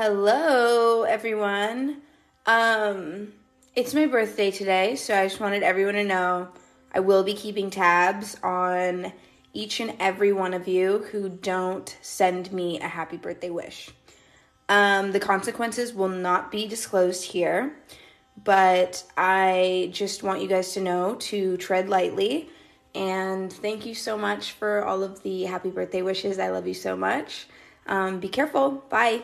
Hello, everyone. Um, it's my birthday today, so I just wanted everyone to know I will be keeping tabs on each and every one of you who don't send me a happy birthday wish. Um, the consequences will not be disclosed here, but I just want you guys to know to tread lightly. And thank you so much for all of the happy birthday wishes. I love you so much. Um, be careful. Bye.